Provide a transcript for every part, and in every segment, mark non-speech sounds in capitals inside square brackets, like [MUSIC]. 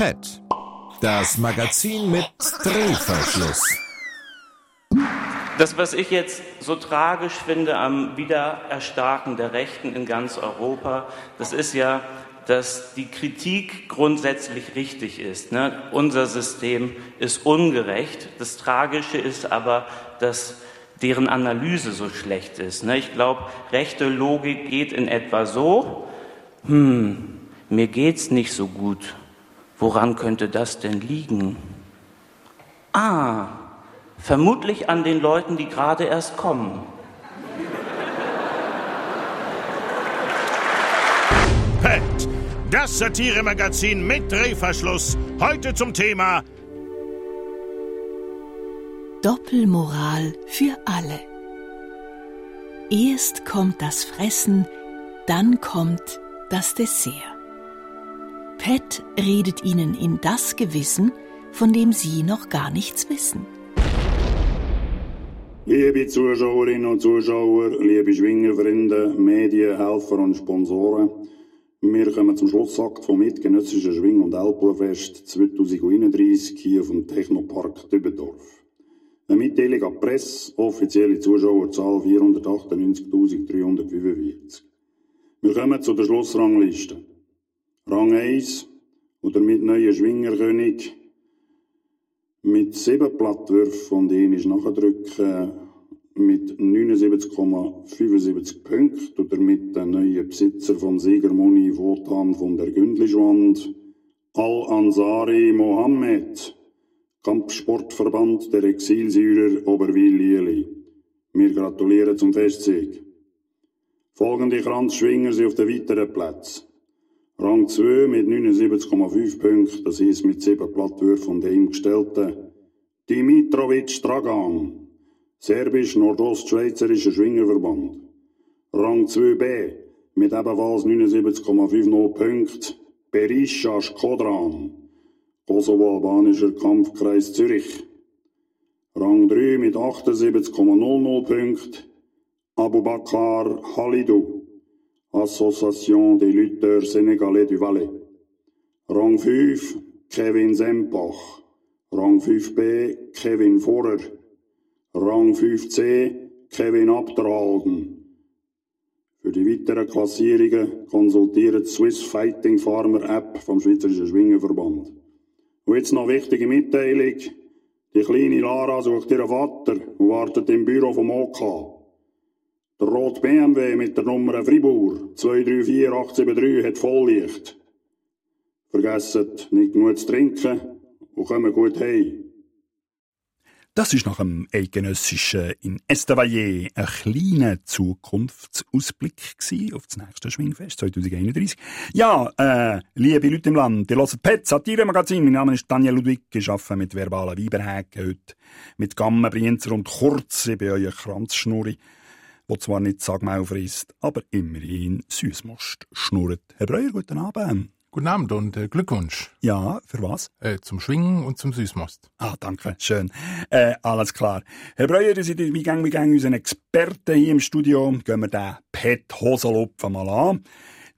PET, das Magazin mit Drehverschluss. Das, was ich jetzt so tragisch finde am Wiedererstarken der Rechten in ganz Europa, das ist ja, dass die Kritik grundsätzlich richtig ist. Ne? Unser System ist ungerecht. Das Tragische ist aber, dass deren Analyse so schlecht ist. Ne? Ich glaube, rechte Logik geht in etwa so, hm, mir geht's nicht so gut. Woran könnte das denn liegen? Ah, vermutlich an den Leuten, die gerade erst kommen. Pet, das Satiremagazin mit Drehverschluss. Heute zum Thema Doppelmoral für alle. Erst kommt das Fressen, dann kommt das Dessert. Pet redet Ihnen in das Gewissen, von dem Sie noch gar nichts wissen. Liebe Zuschauerinnen und Zuschauer, liebe Schwingerfreunde, Medienhelfer und Sponsoren, wir kommen zum Schlussakt vom Mitgenössischen Schwing- und Alplerfest 2031 hier vom Technopark Dübendorf. Eine Mitteilung an die Presse, offizielle Zuschauerzahl 498.345. Wir kommen zu der Schlussrangliste. Rang 1 und damit neuer Schwingerkönig mit sieben Plattwürfen und ist nachdrücken mit 79,75 Punkten und damit der neue Besitzer vom Siegermoni Wotan von der Gündlischwand, Al-Ansari Mohammed. Kampfsportverband der Exilsieger Oberwil-Lieli. Wir gratulieren zum Festsieg. Folgende Kranzschwinger sind auf den weiteren Plätzen. Rang 2 mit 79,5 Punkten, das heisst mit 7 Plattwürfen und ihm gestellten Dimitrovic Dragan, serbisch-nordostschweizerischer Schwingerverband. Rang 2b mit ebenfalls 79,50 Punkten Berisha Skodran, Kosovo-albanischer Kampfkreis Zürich. Rang 3 mit 78,00 Punkten Abubakar Halidou, Association des lutteurs sénégalais du Valais. Rang 5 Kevin Sempach. Rang 5b Kevin Vorer. Rang 5c Kevin Abderhalden. Für die weiteren Klassierungen konsultiert Swiss Fighting Farmer App vom Schweizerischen Schwingenverband. Und jetzt noch wichtige Mitteilung. Die kleine Lara sucht ihren Vater und wartet im Büro vom OK. Der rote BMW mit der Nummer Fribourg 234873 hat Volllicht. Vergesst nicht genug zu trinken und kommen gut heim. Das ist nach dem eidgenössischen in Estavayer ein kleiner Zukunftsausblick auf das nächste Schwingfest 2031. Ja, äh, liebe Leute im Land, ihr hört Pet, Satire-Magazin. Mein Name ist Daniel Ludwig. Ich arbeite mit verbalen Weiberhäken heute, mit Gamme, Brienzer und Kurz. Ich bin euer Kranzschnurri, wo zwar nicht Sagmau frisst, aber immerhin Süßmost schnurrt. Herr Breuer, guten Abend. Guten Abend und äh, Glückwunsch. Ja, für was? Äh, zum Schwingen und zum Süßmost. Ah, danke, schön. Äh, alles klar. Herr Breuer, ihr seid wie gang wie gang unseren Experten hier im Studio. Gehen wir den Pet Hoselopfen mal an.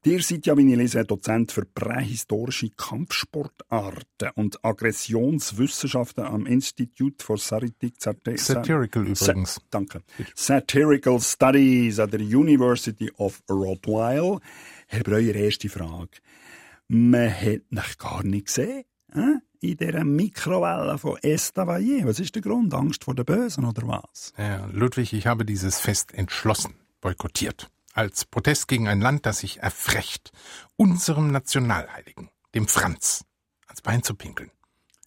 Ihr seid ja, wie ich lese, Dozent für prähistorische Kampfsportarten und Aggressionswissenschaften am Institute for Satiric, Satirical übrigens. Sa danke. Satirical Studies at the University of Rottweil. Herr Breuer, erste Frage. Man hat mich gar nicht gesehen. Äh? In dieser Mikrowelle von Estavayer. Was ist der Grund? Angst vor der Bösen oder was? Ja, Ludwig, ich habe dieses Fest entschlossen boykottiert. Als Protest gegen ein Land, das sich erfrecht, unserem Nationalheiligen, dem Franz, ans Bein zu pinkeln.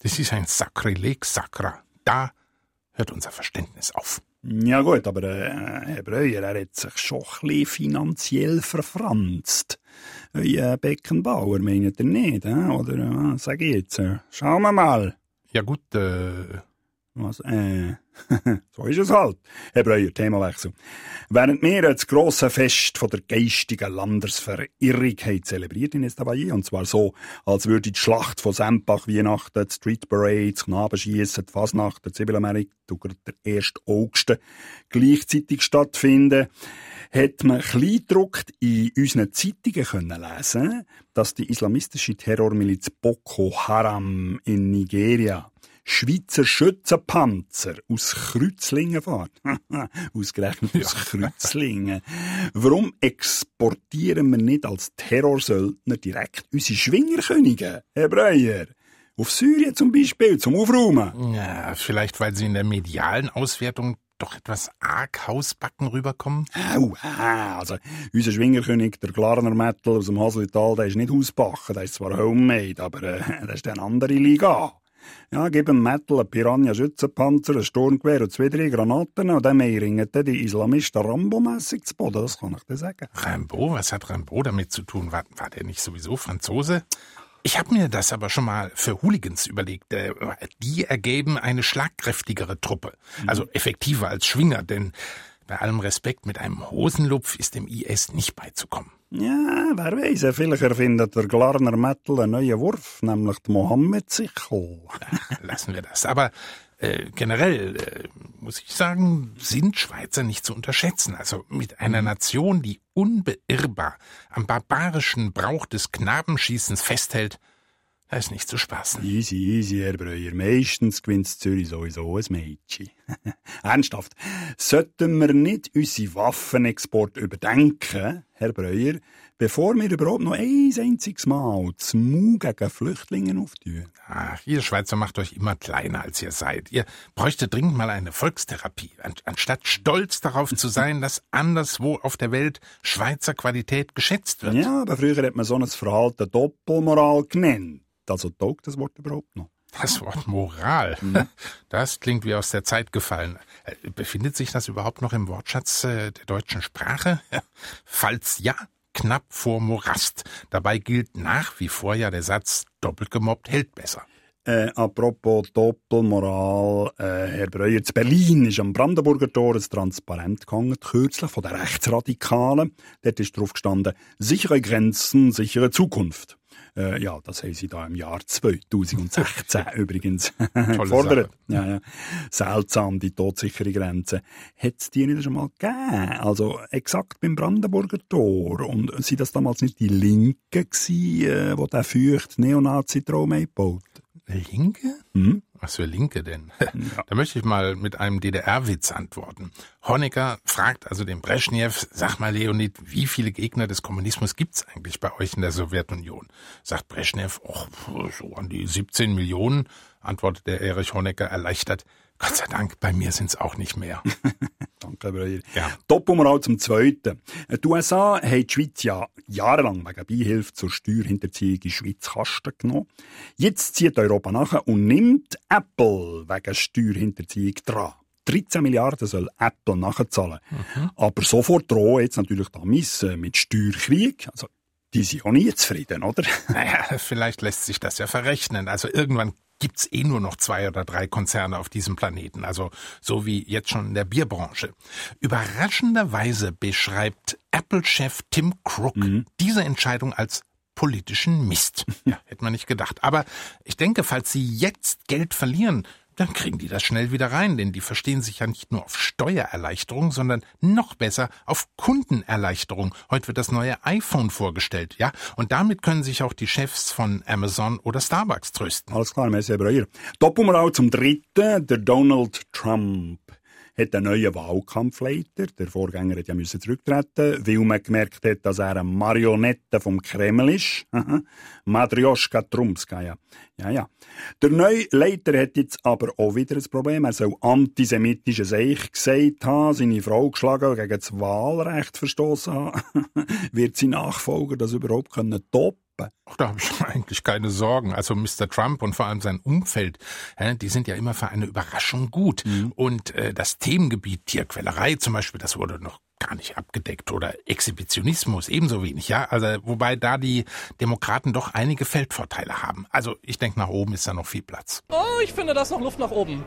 Das ist ein Sakrileg Sacra. Da hört unser Verständnis auf. Ja gut, aber äh, Herr Breuer, er hat sich schon ein finanziell verfranst. Euer Beckenbauer, meint ihr nicht, äh? oder äh, sag ich jetzt? Äh, schauen wir mal. Ja gut, äh... Was, äh... [LAUGHS] so ist es halt. Herr Breuer, Themawechsel. Während wir das grosse Fest von der geistigen Landesverirrung haben zelebriert in Estavayer, und zwar so, als würde die Schlacht von Sempach Weihnachten, die Street Parade, das Knabenschiessen, die Fasnacht, der Zibilamerik, der 1. August gleichzeitig stattfinden, hat man kleingedruckt in unseren Zeitungen können lesen, dass die islamistische Terrormiliz Boko Haram in Nigeria Schweizer Schützenpanzer aus Kreuzlingen fahren. [LAUGHS] Ausgerechnet aus Kreuzlingen. Warum exportieren wir nicht als Terrorsöldner direkt unsere Schwingerkönige, Herr Breuer? Auf Syrien zum Beispiel, zum Aufräumen. Ja, vielleicht weil sie in der medialen Auswertung doch etwas arg Hausbacken rüberkommen? Au, ah, also, unser Schwingerkönig, der Glarner Metal aus dem Haslital, der ist nicht Hausbacken, der ist zwar homemade, aber äh, [LAUGHS] das ist eine andere Liga. Ja, gib dem Metal ein Piranha-Schützenpanzer, ein Sturmgewehr und zwei, drei Granaten und dann ringen die Islamisten Rambo-mässig zu Boden, das kann ich dir sagen. Rambo? Was hat Rambo damit zu tun? War, war der nicht sowieso Franzose? Ich habe mir das aber schon mal für Hooligans überlegt. Äh, die ergeben eine schlagkräftigere Truppe. Also effektiver als Schwinger, denn bei allem Respekt mit einem Hosenlupf ist dem IS nicht beizukommen. Ja, wer weiß, vielleicht erfindet der Glarner Metal einen neuen Wurf, nämlich die Mohammed-Sichel. Lassen wir das. Aber äh, generell äh, muss ich sagen, sind Schweizer nicht zu unterschätzen. Also mit einer Nation, die unbeirrbar am barbarischen Brauch des Knabenschießens festhält, da ist nicht zu spaßen. Easy, easy, Herr Breuer. Meistens gewinnt Zürich sowieso ein Mädchen. [LAUGHS] Ernsthaft, sollten wir nicht unsere Waffenexport überdenken, Herr Breuer, bevor wir überhaupt noch ein einziges Mal das Mu gegen Flüchtlinge auftun? Ach, ihr Schweizer macht euch immer kleiner, als ihr seid. Ihr bräuchtet dringend mal eine Volkstherapie. An anstatt stolz darauf zu sein, dass anderswo auf der Welt Schweizer Qualität geschätzt wird. Ja, aber früher hat man so ein Verhalten Doppelmoral genannt. Also taugt das Wort überhaupt noch? Das Wort Moral, [LAUGHS] das klingt wie aus der Zeit gefallen. Äh, Befindet sich das überhaupt noch im Wortschatz äh, der deutschen Sprache? Falls ja, knapp vor Morast. Dabei gilt nach wie vor ja der Satz, doppelt gemobbt hält besser. Äh, apropos Doppelmoral, äh, Herr Breuer, zu Berlin ist am Brandenburger Tor ein Transparent gehangen, kürzlich von den Rechtsradikalen. Dort ist drauf gestanden, sichere Grenzen, sichere Zukunft. Äh, ja, das haben sie da im Jahr 2016 [LAUGHS] übrigens [LAUGHS] gefordert. Ja, ja. Seltsam, die todsichere Grenze. Hat es die nicht schon mal gegeben? Also exakt beim Brandenburger Tor. Und sind das damals nicht die Linken gewesen, äh, die den feucht Neonazi-Traum eingebaut? Linke? Hm? Was für Linke denn? [LAUGHS] Da möchte ich mal mit einem DDR-Witz antworten. Honecker fragt also den Brezhnev, sag mal Leonid, wie viele Gegner des Kommunismus gibt's eigentlich bei euch in der Sowjetunion? Sagt Brezhnev, och, so an die 17 Millionen, antwortet der Erich Honecker erleichtert. Gott sei Dank, bei mir sind's auch nicht mehr. [LAUGHS] Danke, Breuer. Ja. Doppelmoral zum Zweiten. Die USA haben die Schweiz ja jahrelang wegen Beihilfe zur Steuerhinterziehung in die Schweiz Kasten genommen. Jetzt zieht Europa nachher und nimmt Apple wegen Steuerhinterziehung dran. 13 Milliarden soll Apple nachzahlen. Aber sofort drohen jetzt natürlich Damis äh, mit Steuerkrieg. Also, die sind auch nie zufrieden, oder? Naja, [LAUGHS] vielleicht lässt sich das ja verrechnen. Also irgendwann gibt's eh nur noch zwei oder drei Konzerne auf diesem Planeten. Also so wie jetzt schon in der Bierbranche. Überraschenderweise beschreibt Apple-Chef Tim Cook diese Entscheidung als politischen Mist. [LAUGHS] Ja, hätte man nicht gedacht. Aber ich denke, falls sie jetzt Geld verlieren, dann kriegen die das schnell wieder rein, denn die verstehen sich ja nicht nur auf Steuererleichterung, sondern noch besser auf Kundenerleichterung. Heute wird das neue iPhone vorgestellt, ja? Und damit können sich auch die Chefs von Amazon oder Starbucks trösten. Alles klar, merci, Breuer. Doppelmoral zum Dritten, der Donald Trump hat einen neuen Wahlkampfleiter. Der Vorgänger hat ja müssen zurücktreten, weil man gemerkt hat, dass er eine Marionette vom Kreml ist. [LAUGHS] Aha. Madrioschka Trumska, ja. Ja. Der neue Leiter hat jetzt aber auch wieder ein Problem. Er soll antisemitisches Eich gesagt haben, seine Frau geschlagen gegen das Wahlrecht verstoßen haben. [LAUGHS] Wird sein Nachfolger das überhaupt können toppen? Ach, da habe ich [LAUGHS] eigentlich keine Sorgen. Also Mr. Trump und vor allem sein Umfeld, die sind ja immer für eine Überraschung gut. Und äh, das Themengebiet Tierquälerei zum Beispiel, das wurde noch gar nicht abgedeckt oder Exhibitionismus ebenso wenig, ja. Also wobei da die Demokraten doch einige Feldvorteile haben. Also ich denke, nach oben ist da noch viel Platz. Oh, ich finde, da ist noch Luft nach oben.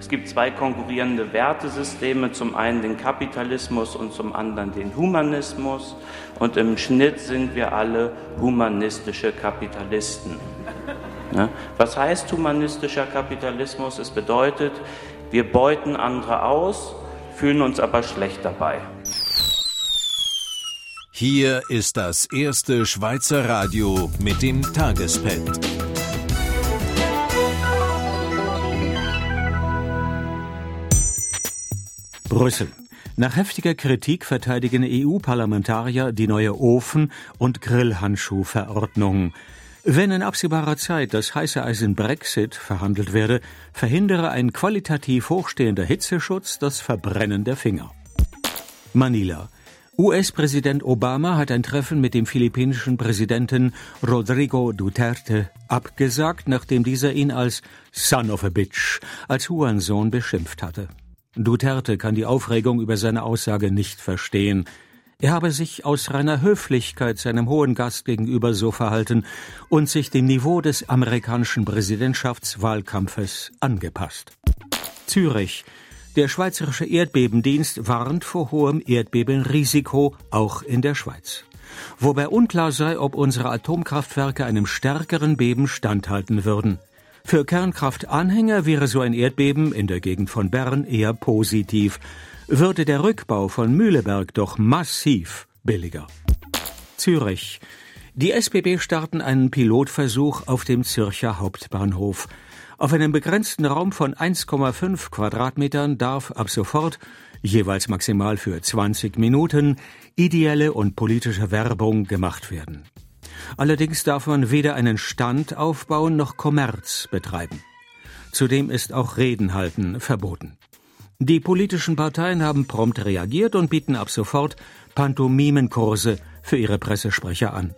Es gibt zwei konkurrierende Wertesysteme, zum einen den Kapitalismus und zum anderen den Humanismus. Und im Schnitt sind wir alle humanistische Kapitalisten. Was heißt humanistischer Kapitalismus? Es bedeutet, wir beuten andere aus, fühlen uns aber schlecht dabei. Hier ist das erste Schweizer Radio mit dem Tagespad. Brüssel. Nach heftiger Kritik verteidigen EU-Parlamentarier die neue Ofen- und Grillhandschuhverordnung. Wenn in absehbarer Zeit das heiße Eisen Brexit verhandelt werde, verhindere ein qualitativ hochstehender Hitzeschutz das Verbrennen der Finger. Manila. US-Präsident Obama hat ein Treffen mit dem philippinischen Präsidenten Rodrigo Duterte abgesagt, nachdem dieser ihn als Son of a Bitch, als Hurensohn beschimpft hatte. Duterte kann die Aufregung über seine Aussage nicht verstehen. Er habe sich aus reiner Höflichkeit seinem hohen Gast gegenüber so verhalten und sich dem Niveau des amerikanischen Präsidentschaftswahlkampfes angepasst. Zürich. Der Schweizerische Erdbebendienst warnt vor hohem Erdbebenrisiko auch in der Schweiz. Wobei unklar sei, ob unsere Atomkraftwerke einem stärkeren Beben standhalten würden. Für Kernkraftanhänger wäre so ein Erdbeben in der Gegend von Bern eher positiv, würde der Rückbau von Mühleberg doch massiv billiger. Zürich. Die SBB starten einen Pilotversuch auf dem Zürcher Hauptbahnhof. Auf einem begrenzten Raum von 1,5 Quadratmetern darf ab sofort, jeweils maximal für 20 Minuten, ideelle und politische Werbung gemacht werden. Allerdings darf man weder einen Stand aufbauen noch Kommerz betreiben. Zudem ist auch Reden halten verboten. Die politischen Parteien haben prompt reagiert und bieten ab sofort Pantomimenkurse für ihre Pressesprecher an.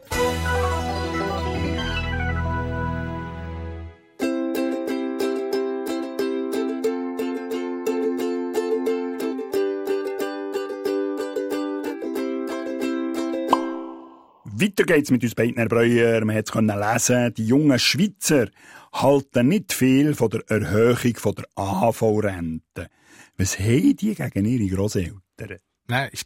Weiter geht's mit uns beiden Breuer. Man hat es lesen, die jungen Schweizer halten nicht viel von der Erhöhung von der AHV-Rente. Was haben die gegen ihre Großeltern? Na, ich,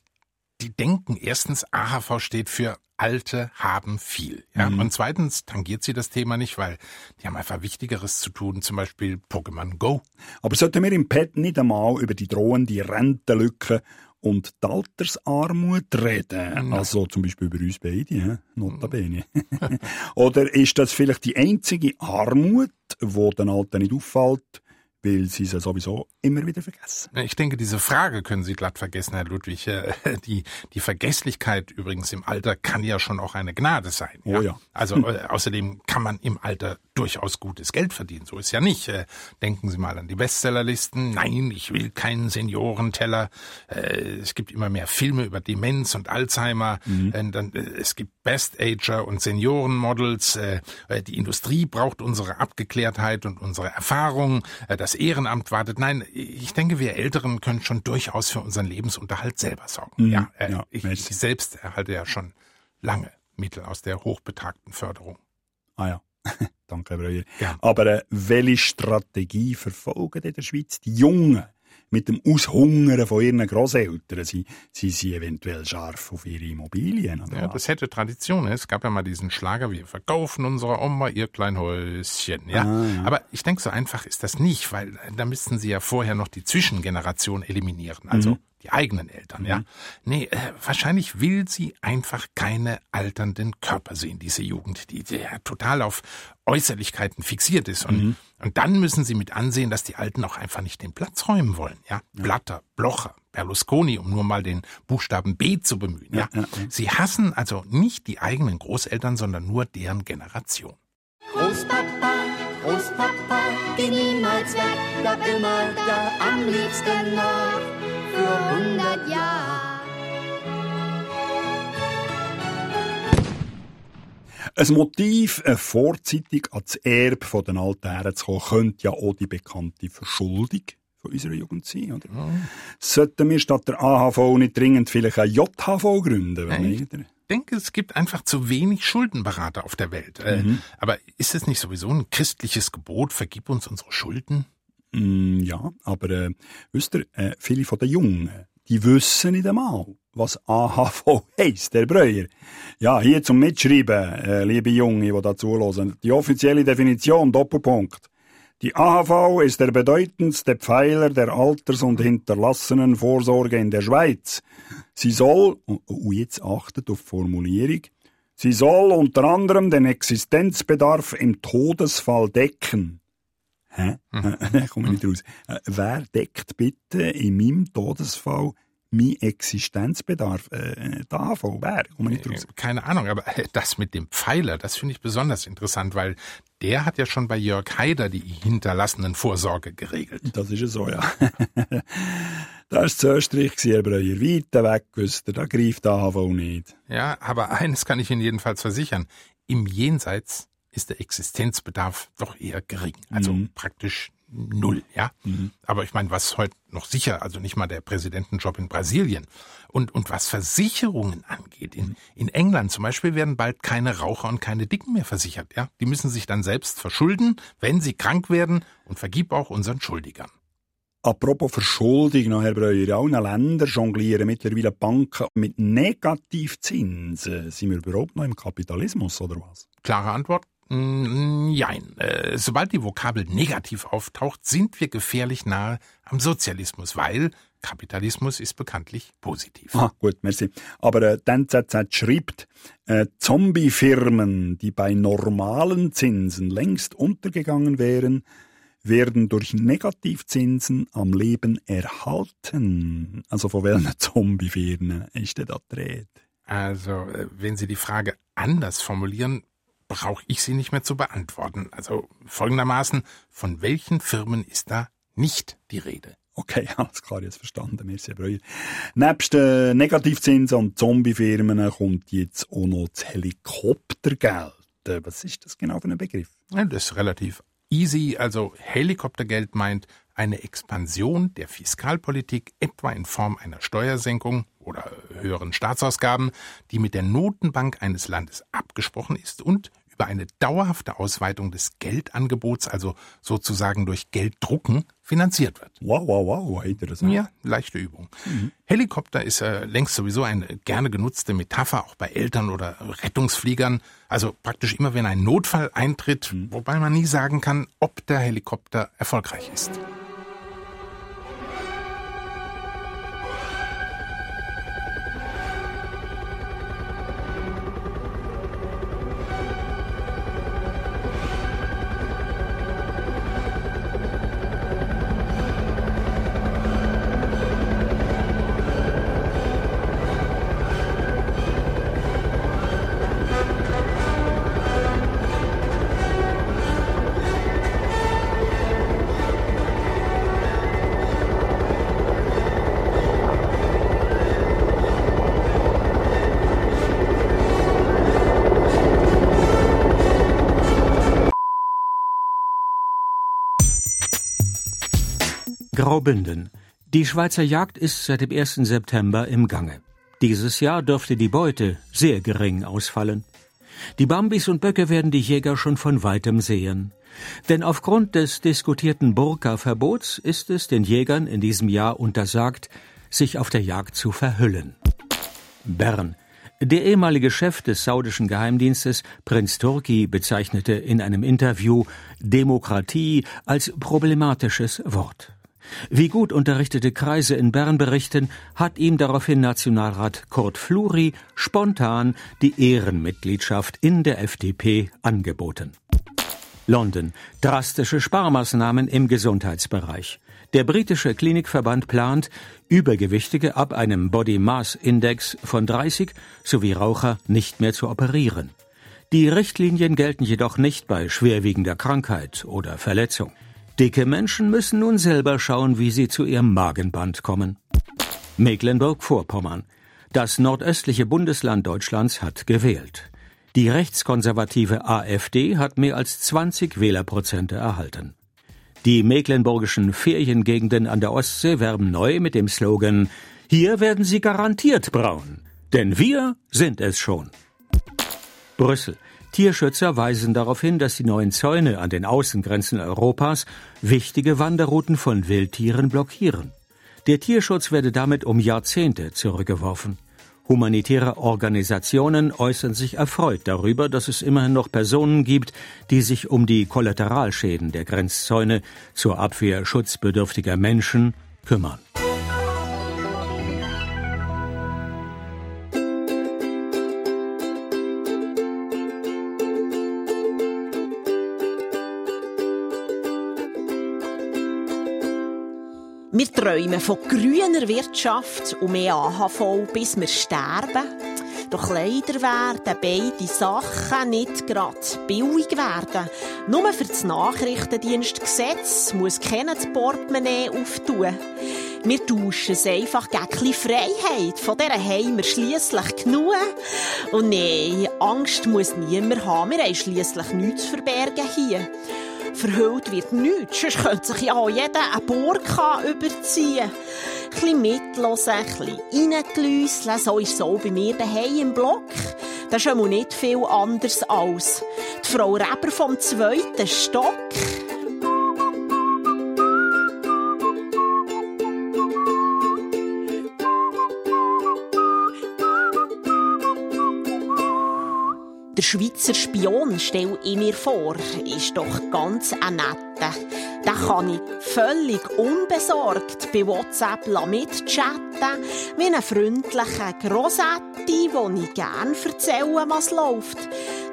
die denken erstens, AHV steht für Alte haben viel. Ja? Mhm. Und zweitens tangiert sie das Thema nicht, weil die haben einfach Wichtigeres zu tun, zum Beispiel Pokémon Go. Aber sollten wir im Pet nicht einmal über die drohende Rentenlücke und die Altersarmut reden. Also zum Beispiel über uns beide, ja? notabene. [LAUGHS] [LAUGHS] Oder ist das vielleicht die einzige Armut, die den Alten nicht auffällt, weil sie ja sowieso immer wieder vergessen. Ich denke, diese Frage können Sie glatt vergessen, Herr Ludwig. Äh, die, die Vergesslichkeit übrigens im Alter kann ja schon auch eine Gnade sein. Ja? Oh ja. Also äh, außerdem kann man im Alter durchaus gutes Geld verdienen. So ist ja nicht. Äh, denken Sie mal an die Bestsellerlisten. Nein, ich will keinen Seniorenteller. Es gibt immer mehr Filme über Demenz und Alzheimer. Mhm. Es gibt Best-Ager und Seniorenmodels. Die Industrie braucht unsere Abgeklärtheit und unsere Erfahrung. Das Ehrenamt wartet. Nein, ich denke, wir Älteren können schon durchaus für unseren Lebensunterhalt selber sorgen. Mhm. Ja, äh, ja, ich, ich selbst erhalte ja schon lange Mittel aus der hochbetagten Förderung. Ah ja. [LAUGHS] Danke, Herr Breuer. Ja. Aber äh, welche Strategie verfolgen in der Schweiz die Jungen mit dem Aushungern von ihren Großeltern. Sie, sie sind eventuell scharf auf ihre Immobilien. Oder ja, das hätte Tradition. Es gab ja mal diesen Schlager, wir verkaufen unserer Oma ihr Kleinhäuschen. Ja? Ah, ja. Aber ich denke, so einfach ist das nicht, weil da müssten sie ja vorher noch die Zwischengeneration eliminieren. Also mhm die eigenen Eltern, ja. Mhm. Nee, äh, wahrscheinlich will sie einfach keine alternden Körper sehen, diese Jugend, die, die ja total auf Äußerlichkeiten fixiert ist. Und, mhm. Und dann müssen sie mit ansehen, dass die Alten auch einfach nicht den Platz räumen wollen, ja. ja. Blatter, Blocher, Berlusconi, um nur mal den Buchstaben B zu bemühen, ja. ja, ja. Sie hassen also nicht die eigenen Großeltern, sondern nur deren Generation. Großpapa, Großpapa, geh niemals weg, bleib immer da, am liebsten noch für hundert Jahre. Ein Motiv, äh, vorzeitig ans Erbe von den alten Herren zu kommen, könnte ja auch die bekannte Verschuldung von unserer Jugend sein, oder? Ja. Sollten wir statt der AHV nicht dringend vielleicht ein JHV gründen? Nein, ich denke, es gibt einfach zu wenig Schuldenberater auf der Welt. Äh, mhm. aber ist es nicht sowieso ein christliches Gebot, vergib uns unsere Schulden? Mm, ja, aber äh, wisst ihr, äh, viele von den Jungen, die wissen nicht einmal, was AHV heisst, Herr Breuer. Ja, hier zum Mitschreiben, äh, liebe Junge, die da zuhören. Die offizielle Definition, Doppelpunkt. Die AHV ist der bedeutendste Pfeiler der Alters- und Hinterlassenenvorsorge in der Schweiz. Sie soll, und jetzt achtet auf Formulierung, sie soll unter anderem den Existenzbedarf im Todesfall decken. Hä? Hm. [LAUGHS] Ich komme nicht raus. Äh, Wer deckt bitte in meinem Todesfall mein Existenzbedarf? Äh, wer? Ich komme nicht raus. Keine Ahnung, aber das mit dem Pfeiler, das finde ich besonders interessant, weil der hat ja schon bei Jörg Haider die hinterlassenen Vorsorge geregelt. Das ist ja so, ja. [LAUGHS] das war zu Österreich, Herr Breuer. Weit weg, wisst ihr, da greift die AHV nicht. Ja, aber eines kann ich Ihnen jedenfalls versichern. Im Jenseits ist der Existenzbedarf doch eher gering. Also Mhm. praktisch null, ja. Aber ich meine, was heute noch sicher, also nicht mal der Präsidentenjob in Brasilien. Und, und was Versicherungen angeht, in, in England zum Beispiel werden bald keine Raucher und keine Dicken mehr versichert, ja. Die müssen sich dann selbst verschulden, wenn sie krank werden und vergib auch unseren Schuldigern. Apropos Verschuldung, Herr Breuer, in allen Ländern jonglieren mittlerweile Banken mit Negativzinsen. Sind wir überhaupt noch im Kapitalismus, oder was? Klare Antwort? Mm, Jein. Äh, sobald die Vokabel negativ auftaucht, sind wir gefährlich nahe am Sozialismus, weil Kapitalismus ist bekanntlich positiv. Ah, gut, merci. Aber äh, die NZZ schreibt, äh, Zombie-Firmen, die bei normalen Zinsen längst untergegangen wären, werden durch Negativzinsen am Leben erhalten. Also von welchen [LAUGHS] Zombie-Firmen ist denn da die Rede? Also, äh, wenn Sie die Frage anders formulieren, brauche ich sie nicht mehr zu beantworten. Also folgendermaßen, von welchen Firmen ist da nicht die Rede? Okay, [LAUGHS] alles klar, jetzt verstanden. Merci, Breuer. Nebst äh, Negativzinsen und Zombie-Firmen kommt jetzt auch noch das Helikoptergeld. Äh, Was ist das genau für ein Begriff? Ja, das ist relativ easy. Also Helikoptergeld meint eine Expansion der Fiskalpolitik, etwa in Form einer Steuersenkung oder höheren Staatsausgaben, die mit der Notenbank eines Landes abgesprochen ist und über eine dauerhafte Ausweitung des Geldangebots, also sozusagen durch Gelddrucken, finanziert wird. Wow, wow, wow, das? Ja, leichte Übung. Helikopter ist äh, längst sowieso eine gerne genutzte Metapher, auch bei Eltern oder Rettungsfliegern. Also praktisch immer, wenn ein Notfall eintritt, wobei man nie sagen kann, ob der Helikopter erfolgreich ist. Graubünden. Die Schweizer Jagd ist seit dem 1. September im Gange. Dieses Jahr dürfte die Beute sehr gering ausfallen. Die Bambis und Böcke werden die Jäger schon von weitem sehen. Denn aufgrund des diskutierten Burka-Verbots ist es den Jägern in diesem Jahr untersagt, sich auf der Jagd zu verhüllen. Bern. Der ehemalige Chef des saudischen Geheimdienstes, Prinz Turki, bezeichnete in einem Interview Demokratie als problematisches Wort. Wie gut unterrichtete Kreise in Bern berichten, hat ihm daraufhin Nationalrat Kurt Fluri spontan die Ehrenmitgliedschaft in der FDP angeboten. London. Drastische Sparmaßnahmen im Gesundheitsbereich. Der britische Klinikverband plant, Übergewichtige ab einem Body Mass Index von 30 sowie Raucher nicht mehr zu operieren. Die Richtlinien gelten jedoch nicht bei schwerwiegender Krankheit oder Verletzung. Dicke Menschen müssen nun selber schauen, wie sie zu ihrem Magenband kommen. Mecklenburg-Vorpommern. Das nordöstliche Bundesland Deutschlands hat gewählt. Die rechtskonservative AfD hat mehr als 20 Wählerprozente erhalten. Die mecklenburgischen Feriengegenden an der Ostsee werben neu mit dem Slogan Hier werden Sie garantiert braun, denn wir sind es schon. Brüssel. Tierschützer weisen darauf hin, dass die neuen Zäune an den Außengrenzen Europas wichtige Wanderrouten von Wildtieren blockieren. Der Tierschutz werde damit um Jahrzehnte zurückgeworfen. Humanitäre Organisationen äußern sich erfreut darüber, dass es immerhin noch Personen gibt, die sich um die Kollateralschäden der Grenzzäune zur Abwehr schutzbedürftiger Menschen kümmern. Träumen von grüner Wirtschaft und mehr AHV, bis wir sterben. Doch leider werden beide Sachen nicht gerade billig werden. Nur für das Nachrichtendienstgesetz muss keiner das Portemonnaie auftun. Wir tauschen es einfach gegen Freiheit. Von dieser haben wir schliesslich genug. Und nein, Angst muss niemand haben. Wir haben schliesslich nichts zu verbergen hier. Verhüllt wird nichts, sonst könnte sich ja auch jeder eine Burka überziehen. Ein bisschen mitlosen, ein bisschen reingelüsseln, so ist es auch bei mir daheim im Block. Das ist schon nicht viel anders als die Frau Reber vom zweiten Stock. Der Schweizer Spion, stell ich mir vor, ist doch ganz ein netter. Da kann ich völlig unbesorgt bei WhatsApp mitchatten, wie ein freundlicher Grossetti, wo ich gern erzähle, was läuft.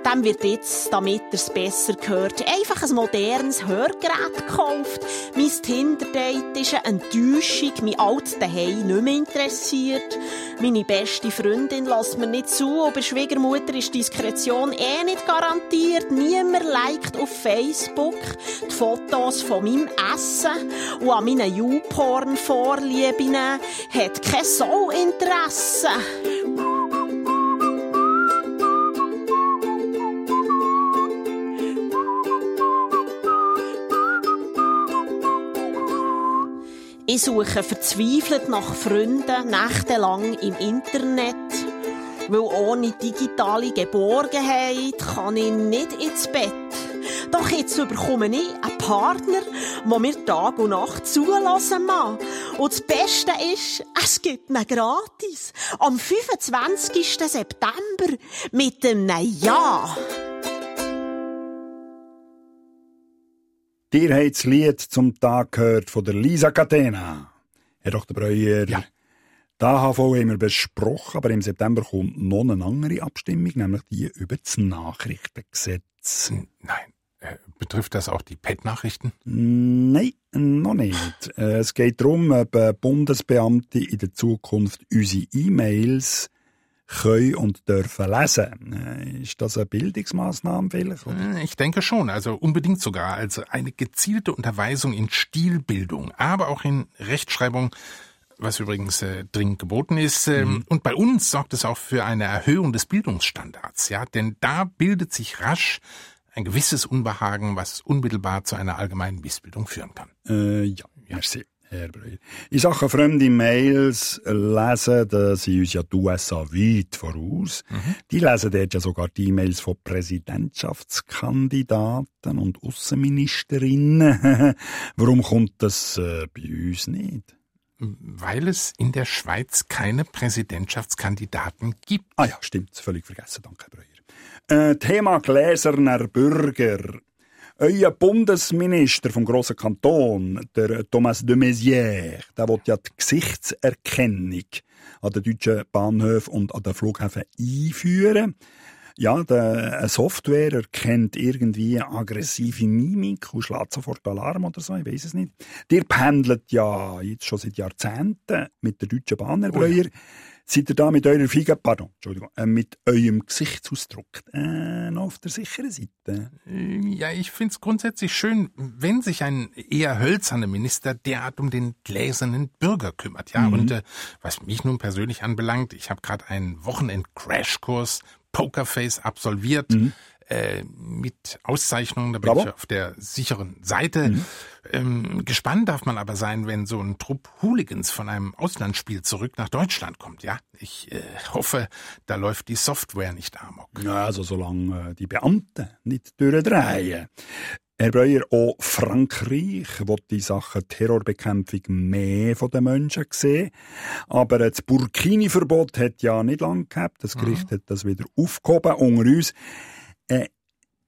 Dem wird jetzt, damit er es besser hört, einfach ein modernes Hörgerät gekauft. Mein Tinder-Date ist eine Enttäuschung, mein altes Daheim nicht mehr interessiert. Meine beste Freundin lässt mir nicht zu, und bei Schwiegermutter ist Diskretion eh nicht garantiert. Niemand liked auf Facebook die Fotos von meinem Essen und an meinen YouPorn-Vorlieben hat kein Sau Interesse. Ich suche verzweifelt nach Freunden, nächtelang im Internet. Weil ohne digitale Geborgenheit kann ich nicht ins Bett. Doch jetzt bekomme ich einen Partner, der mir Tag und Nacht zulassen mag. Und das Beste ist, es gibt ihn gratis. Am 25. September mit einem Ja. Dir habt das Lied zum Tag gehört von der Lisa Catena. Herr Dr. Breuer, ja. die AHV haben wir besprochen, aber im September kommt noch eine andere Abstimmung, nämlich die über das Nachrichtengesetz. Nein. Äh, betrifft das auch die PET-Nachrichten? Nein, noch nicht. Äh, es geht darum, ob Bundesbeamte in der Zukunft unsere E-Mails können und dürfen lesen. Ist das eine Bildungsmaßnahme vielleicht? Oder? Ich denke schon, also unbedingt sogar. Also eine gezielte Unterweisung in Stilbildung, aber auch in Rechtschreibung, was übrigens äh, dringend geboten ist. Ähm, mhm. Und bei uns sorgt es auch für eine Erhöhung des Bildungsstandards, ja, denn da bildet sich rasch ein gewisses Unbehagen, was unmittelbar zu einer allgemeinen Missbildung führen kann. Äh, ja, merci. Herr Breuer. In Sachen fremde Mails lesen, da sind uns ja die USA weit voraus. Mhm. Die lesen dort ja sogar die E-Mails von Präsidentschaftskandidaten und Außenministerinnen. [LAUGHS] Warum kommt das äh, bei uns nicht? Weil es in der Schweiz keine Präsidentschaftskandidaten gibt. Ah ja, stimmt. Völlig vergessen. Danke, Herr Breuer. Äh, Thema gläserner Bürger. Euer Bundesminister vom grossen Kanton, der Thomas de Maizière, der will ja die Gesichtserkennung an den deutschen Bahnhöfen und an den Flughäfen einführen. Ja, der, eine Software erkennt irgendwie aggressive Mimik und schlägt sofort Alarm oder so, ich weiß es nicht. Ihr pendelt ja jetzt schon seit Jahrzehnten mit der Deutschen Bahn, Herr Breuer. Oh ja. Seid ihr da mit eurer Fiege, pardon, Entschuldigung, äh, mit eurem Gesichtsausdruck äh, noch auf der sicheren Seite? Äh, ja, ich find's grundsätzlich schön, wenn sich ein eher hölzerner Minister derart um den gläsernen Bürger kümmert. Ja, mhm. und äh, was mich nun persönlich anbelangt, ich habe gerade einen Wochenend-Crashkurs Pokerface absolviert. Mhm. Äh, mit Auszeichnungen, da bin Bravo. ich auf der sicheren Seite. Mhm. Ähm, gespannt darf man aber sein, wenn so ein Trupp Hooligans von einem Auslandsspiel zurück nach Deutschland kommt, ja? Ich äh, hoffe, da läuft die Software nicht amok. Ja, also solange äh, die Beamten nicht durchdrehen. Herr Breuer, auch Frankreich will die Sache Terrorbekämpfung mehr von den Menschen sehen. Aber das Burkini-Verbot hat ja nicht lange gehabt. Das Gericht mhm. hat das wieder aufgehoben unter uns.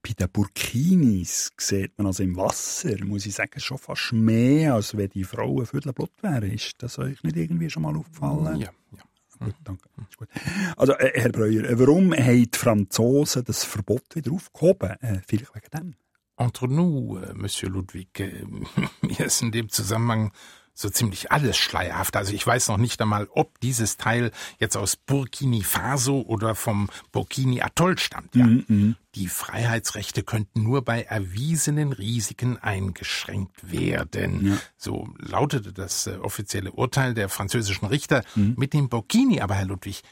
Bei den Burkinis sieht man also im Wasser, muss ich sagen, schon fast mehr, als wenn die Frauen für Blut wären. Ist das euch nicht irgendwie schon mal aufgefallen? Ja, ja. Gut, danke. gut. Also, äh, Herr Breuer, warum haben die Franzosen das Verbot wieder aufgehoben? Äh, vielleicht wegen dem? Entre nous, äh, Monsieur Ludwig, mir ist in dem Zusammenhang so ziemlich alles schleierhaft. Also ich weiß noch nicht einmal, ob dieses Teil jetzt aus Burkini Faso oder vom Burkini Atoll stammt. Ja. Mm -hmm. Die Freiheitsrechte könnten nur bei erwiesenen Risiken eingeschränkt werden. Ja. So lautete das äh, offizielle Urteil der französischen Richter. Mm. Mit dem Burkini aber, Herr Ludwig,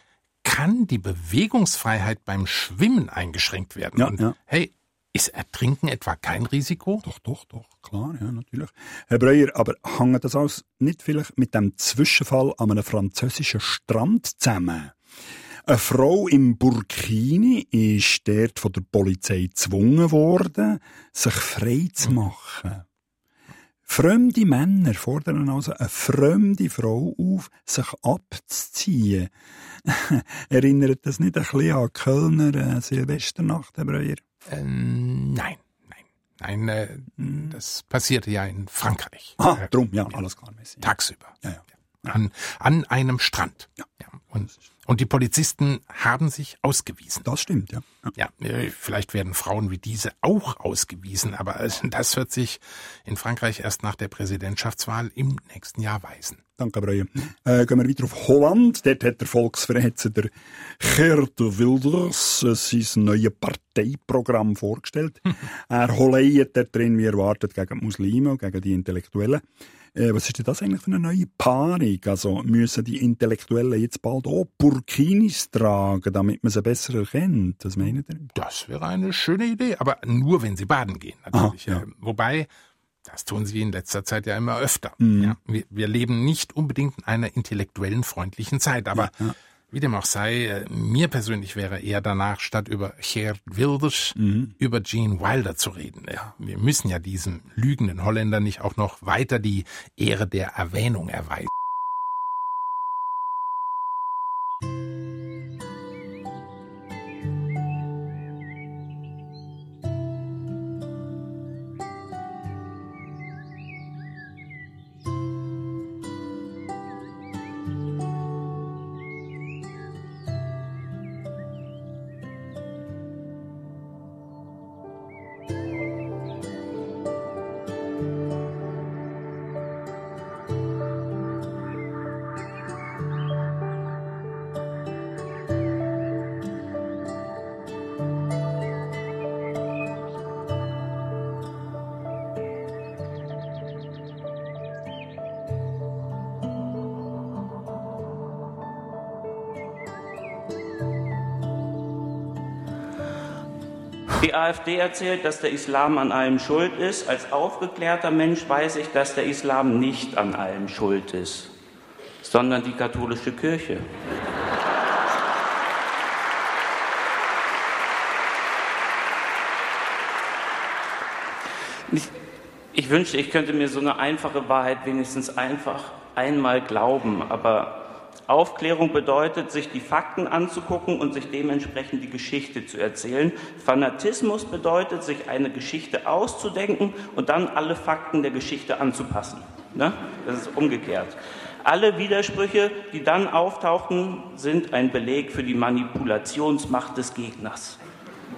kann die Bewegungsfreiheit beim Schwimmen eingeschränkt werden. Ja, Und ja. hey, ist Ertrinken etwa kein Risiko? Doch, doch, doch, klar, ja, natürlich. Herr Breuer, aber hängt das alles nicht vielleicht mit dem Zwischenfall an einem französischen Strand zusammen? Eine Frau im Burkini ist dort von der Polizei gezwungen worden, sich frei zu machen. Fremde Männer fordern also eine fremde Frau auf, sich abzuziehen. [LAUGHS] Erinnert das nicht ein bisschen an Kölner äh, Silvesternacht, Herr Breuer? Ähm, nein, nein, nein. Äh, hm. das passierte ja in Frankreich. Ah, äh, drum, ja, alles klar. Tagsüber. Ja, ja. An, an einem Strand. Ja. ja. Und und die Polizisten haben sich ausgewiesen. Das stimmt, ja. Ja, äh, vielleicht werden Frauen wie diese auch ausgewiesen, aber äh, das wird sich in Frankreich erst nach der Präsidentschaftswahl im nächsten Jahr weisen. Danke, Breue. Äh, gehen wir weiter auf Holland. Dort hat der Volksverhetzer der Geert Wilders äh, sein neues Parteiprogramm vorgestellt. [LAUGHS] er holeiert dort drin, wie erwartet, gegen die Muslime und gegen die Intellektuellen. Äh, was ist denn das eigentlich für eine neue Paarung? Also müssen die Intellektuellen jetzt bald auch Burkinis tragen, damit man sie besser erkennt? Was meinen ihr? Das wäre eine schöne Idee, aber nur wenn sie baden gehen, natürlich. Aha, ja. Wobei, das tun sie in letzter Zeit ja immer öfter. Mhm. Ja, wir, wir, leben nicht unbedingt in einer intellektuellen freundlichen Zeit, aber ja, wie dem auch sei, äh, mir persönlich wäre eher danach, statt über Geert Wilders, mhm. über Gene Wilder zu reden. Wir müssen ja diesem lügenden Holländer nicht auch noch weiter die Ehre der Erwähnung erweisen. AfD erzählt, dass der Islam an allem schuld ist. Als aufgeklärter Mensch weiß ich, dass der Islam nicht an allem schuld ist, sondern die katholische Kirche. Ich, ich wünschte, ich könnte mir so eine einfache Wahrheit wenigstens einfach einmal glauben, aber Aufklärung bedeutet, sich die Fakten anzugucken und sich dementsprechend die Geschichte zu erzählen. Fanatismus bedeutet, sich eine Geschichte auszudenken und dann alle Fakten der Geschichte anzupassen. Ne? Das ist umgekehrt. Alle Widersprüche, die dann auftauchen, sind ein Beleg für die Manipulationsmacht des Gegners.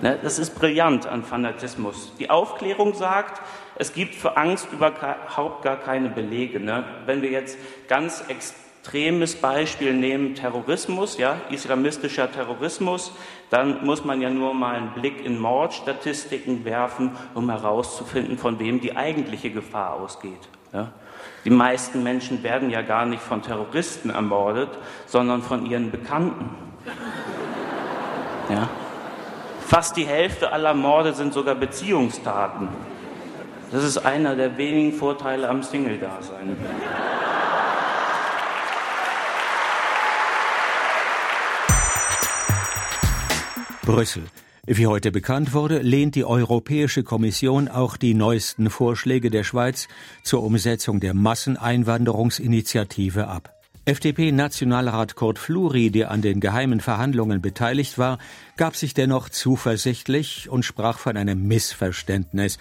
Ne? Das ist brillant an Fanatismus. Die Aufklärung sagt, es gibt für Angst überhaupt gar keine Belege. Ne? Wenn wir jetzt ganz extrem extremes Beispiel nehmen, Terrorismus, ja, islamistischer Terrorismus, dann muss man ja nur mal einen Blick in Mordstatistiken werfen, um herauszufinden, von wem die eigentliche Gefahr ausgeht. Ja. Die meisten Menschen werden ja gar nicht von Terroristen ermordet, sondern von ihren Bekannten. Ja. Fast die Hälfte aller Morde sind sogar Beziehungstaten. Das ist einer der wenigen Vorteile am Single-Dasein. Brüssel. Wie heute bekannt wurde, lehnt die Europäische Kommission auch die neuesten Vorschläge der Schweiz zur Umsetzung der Masseneinwanderungsinitiative ab. FDP-Nationalrat Kurt Fluri, der an den geheimen Verhandlungen beteiligt war, gab sich dennoch zuversichtlich und sprach von einem Missverständnis.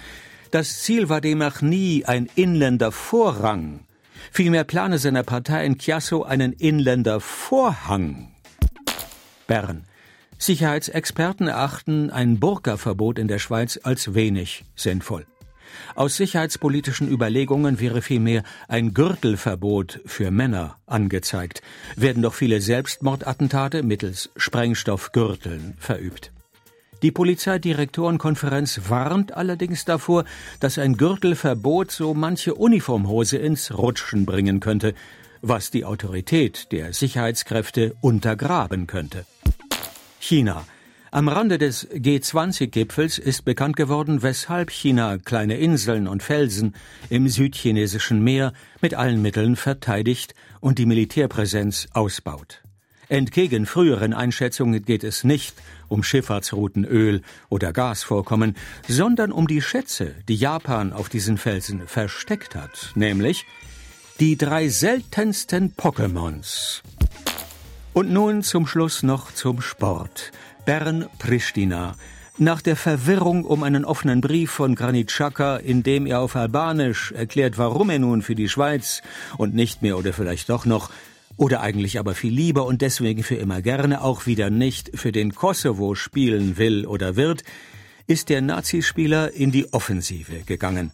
Das Ziel war demnach nie ein Inländervorrang. Vielmehr plane seine Partei in Chiasso einen Inländervorhang. Bern. Sicherheitsexperten erachten ein Burka-Verbot in der Schweiz als wenig sinnvoll. Aus sicherheitspolitischen Überlegungen wäre vielmehr ein Gürtelverbot für Männer angezeigt, werden doch viele Selbstmordattentate mittels Sprengstoffgürteln verübt. Die Polizeidirektorenkonferenz warnt allerdings davor, dass ein Gürtelverbot so manche Uniformhose ins Rutschen bringen könnte, was die Autorität der Sicherheitskräfte untergraben könnte. China. Am Rande des G20-Gipfels ist bekannt geworden, weshalb China kleine Inseln und Felsen im südchinesischen Meer mit allen Mitteln verteidigt und die Militärpräsenz ausbaut. Entgegen früheren Einschätzungen geht es nicht um Schifffahrtsrouten, Öl oder Gasvorkommen, sondern um die Schätze, die Japan auf diesen Felsen versteckt hat, nämlich die drei seltensten Pokémons. Und nun zum Schluss noch zum Sport. Bern-Pristina. Nach der Verwirrung um einen offenen Brief von Granit Xhaka, in dem er auf Albanisch erklärt, warum er nun für die Schweiz und nicht mehr oder vielleicht doch noch oder eigentlich aber viel lieber und deswegen für immer gerne auch wieder nicht für den Kosovo spielen will oder wird, ist der Nazispieler in die Offensive gegangen.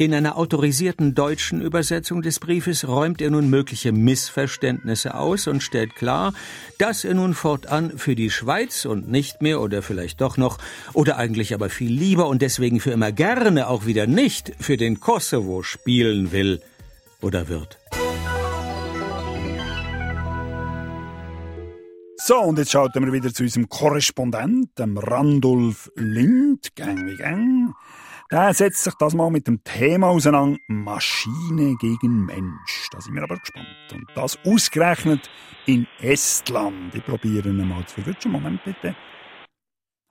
In einer autorisierten deutschen Übersetzung des Briefes räumt er nun mögliche Missverständnisse aus und stellt klar, dass er nun fortan für die Schweiz und nicht mehr oder vielleicht doch noch oder eigentlich aber viel lieber und deswegen für immer gerne auch wieder nicht für den Kosovo spielen will oder wird. So, und jetzt schalten wir wieder zu unserem Korrespondent, dem Randolph Lind, gang wie gang. Der setzt sich das mal mit dem Thema auseinander, Maschine gegen Mensch. Da sind wir aber gespannt. Und das ausgerechnet in Estland. Ich probiere ihn mal zu verwirren. Moment bitte.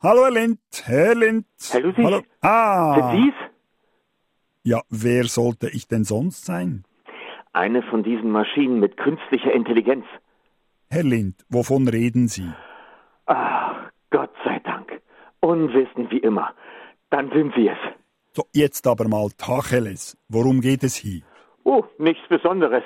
Hallo Herr Lind, Herr Lind. Hallo Sie. Hallo. Ah. Sie's? Ja, wer sollte ich denn sonst sein? Eine von diesen Maschinen mit künstlicher Intelligenz. Herr Lind, wovon reden Sie? Ach, Gott sei Dank. Unwissend wie immer. Dann sind Sie es. So, jetzt aber mal Tacheles. Worum geht es hier? Oh, nichts Besonderes.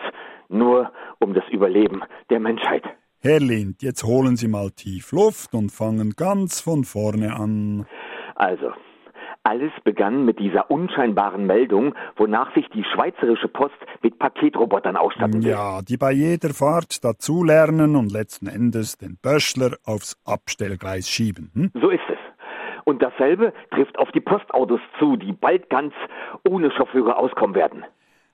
Nur um das Überleben der Menschheit. Herr Lind, jetzt holen Sie mal tief Luft und fangen ganz von vorne an. Also, alles begann mit dieser unscheinbaren Meldung, wonach sich die Schweizerische Post mit Paketrobotern ausstatten will. Ja, die bei jeder Fahrt dazulernen und letzten Endes den Böschler aufs Abstellgleis schieben. Hm? So ist es. Und dasselbe trifft auf die Postautos zu, die bald ganz ohne Chauffeure auskommen werden.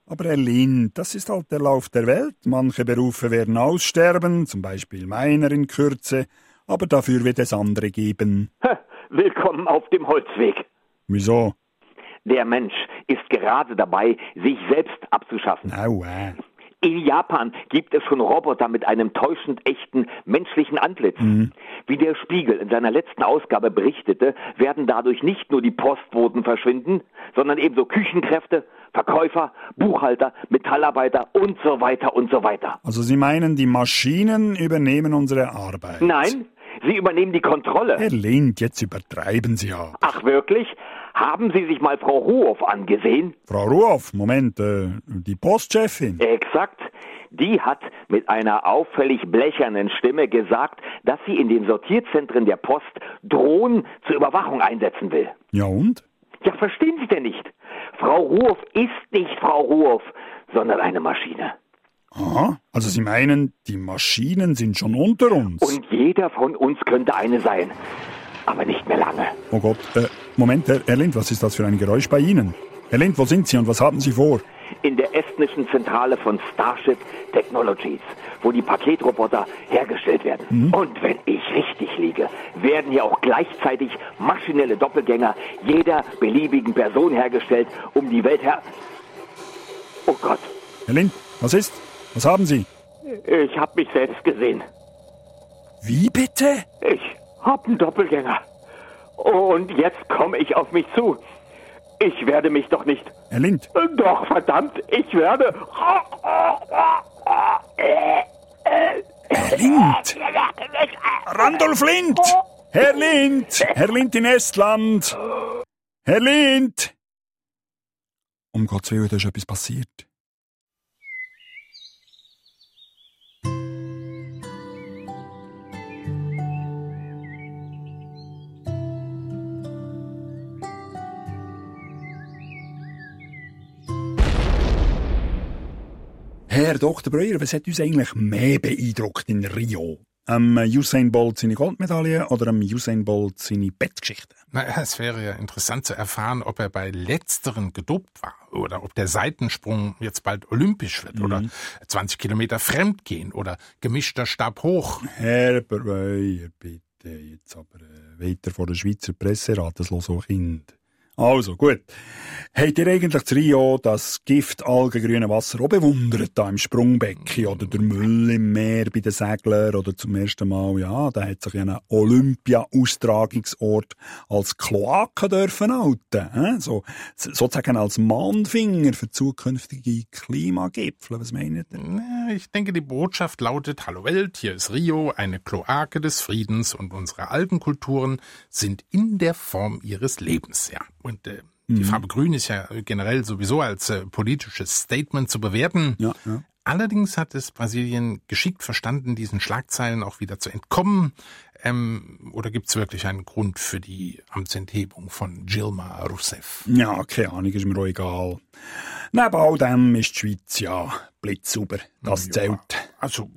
Aber Herr Lind, das ist halt der Lauf der Welt. Manche Berufe werden aussterben, zum Beispiel meiner in Kürze, aber dafür wird es andere geben. Willkommen auf dem Holzweg. Wieso? Der Mensch ist gerade dabei, sich selbst abzuschaffen. Aua. In Japan gibt es schon Roboter mit einem täuschend echten menschlichen Antlitz. Mhm. Wie der Spiegel in seiner letzten Ausgabe berichtete, werden dadurch nicht nur die Postboten verschwinden, sondern ebenso Küchenkräfte, Verkäufer, Buchhalter, Metallarbeiter und so weiter und so weiter. Also Sie meinen, die Maschinen übernehmen unsere Arbeit? Nein, sie übernehmen die Kontrolle. Herr Lind, jetzt übertreiben Sie ja. Ach wirklich? Haben Sie sich mal Frau Ruhoff angesehen? Frau Ruhoff, Moment, äh, die Postchefin. Exakt. Die hat mit einer auffällig blechernen Stimme gesagt, dass sie in den Sortierzentren der Post Drohnen zur Überwachung einsetzen will. Ja und? Ja, verstehen Sie denn nicht? Frau Ruhoff ist nicht Frau Ruhoff, sondern eine Maschine. Aha, also Sie meinen, die Maschinen sind schon unter uns? Und jeder von uns könnte eine sein. Aber nicht mehr lange. Oh Gott, äh, Moment, Herr, Herr Lind, was ist das für ein Geräusch bei Ihnen? Herr Lind, wo sind Sie und was haben Sie vor? In der estnischen Zentrale von Starship Technologies, wo die Paketroboter hergestellt werden. Mhm. Und wenn ich richtig liege, werden hier auch gleichzeitig maschinelle Doppelgänger jeder beliebigen Person hergestellt, um die Welt her... Oh Gott, Herr Lind, was ist? Was haben Sie? ich habe mich selbst gesehen. Wie bitte? Ich hab einen Doppelgänger. Und jetzt komme ich auf mich zu. Ich werde mich doch nicht... Herr Lind, Doch, verdammt, ich werde... Herr Lind! Randolph Lind! Herr Lind! Herr Lind in Estland! Herr Lind! Um Gottes Willen, da ist etwas passiert. Herr Dr. Breuer, was hat uns eigentlich mehr beeindruckt in Rio? Am Usain Bolt seine Goldmedaille oder am Usain Bolt seine Bettgeschichte? Naja, es wäre ja interessant zu erfahren, ob er bei letzteren gedopt war oder ob der Seitensprung jetzt bald olympisch wird oder 20 Kilometer Fremdgehen oder gemischter Stab hoch. Herr Breuer, bitte, jetzt aber äh, weiter vor der Schweizer Presserat, das los auch Kind. Also, gut. Habt ihr eigentlich zu Rio das Gift algengrüne Wasser auch bewundert, da im Sprungbecken oder der Müll im Meer bei den Seglern oder zum ersten Mal, ja, da hat sich ein Olympia-Austragungsort als Kloake dürfen halten, äh? so, sozusagen als Mahnfinger für zukünftige Klimagipfel. Was meint ihr? Ich denke, die Botschaft lautet, Hallo Welt, hier ist Rio, eine Kloake des Friedens und unsere Algenkulturen sind in der Form ihres Lebens, ja. Und äh, die Farbe Grün ist ja generell sowieso als äh, politisches Statement zu bewerten. Ja, ja. Allerdings hat es Brasilien geschickt verstanden, diesen Schlagzeilen auch wieder zu entkommen. Ähm, oder gibt es wirklich einen Grund für die Amtsenthebung von Dilma Rousseff? Ja, keine Ahnung, ist mir auch egal. Neben all dem ist die Schweiz ja blitzsauber. Das Ja, zählt. Also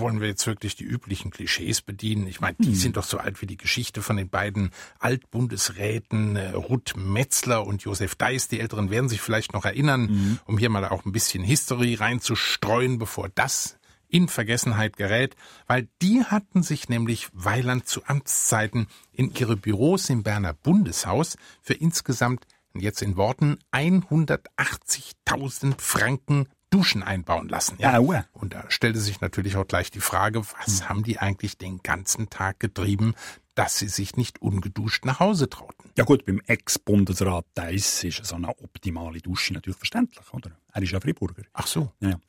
wollen wir jetzt wirklich die üblichen Klischees bedienen? Ich meine, die sind doch so alt wie die Geschichte von den beiden Altbundesräten äh, Ruth Metzler und Josef Deiss. Die Älteren werden sich vielleicht noch erinnern, um hier mal auch ein bisschen History reinzustreuen, bevor das in Vergessenheit gerät, weil die hatten sich nämlich Weiland zu Amtszeiten in ihre Büros im Berner Bundeshaus für insgesamt, jetzt in Worten, 180.000 Franken Duschen einbauen lassen. Ja. Aua. Und da stellte sich natürlich auch gleich die Frage, was haben die eigentlich den ganzen Tag getrieben, dass sie sich nicht ungeduscht nach Hause trauten? Ja gut, beim Ex-Bundesrat Deiss ist so eine optimale Dusche natürlich verständlich, oder? Er ist ja Friburger. Ach so. Ja. ja.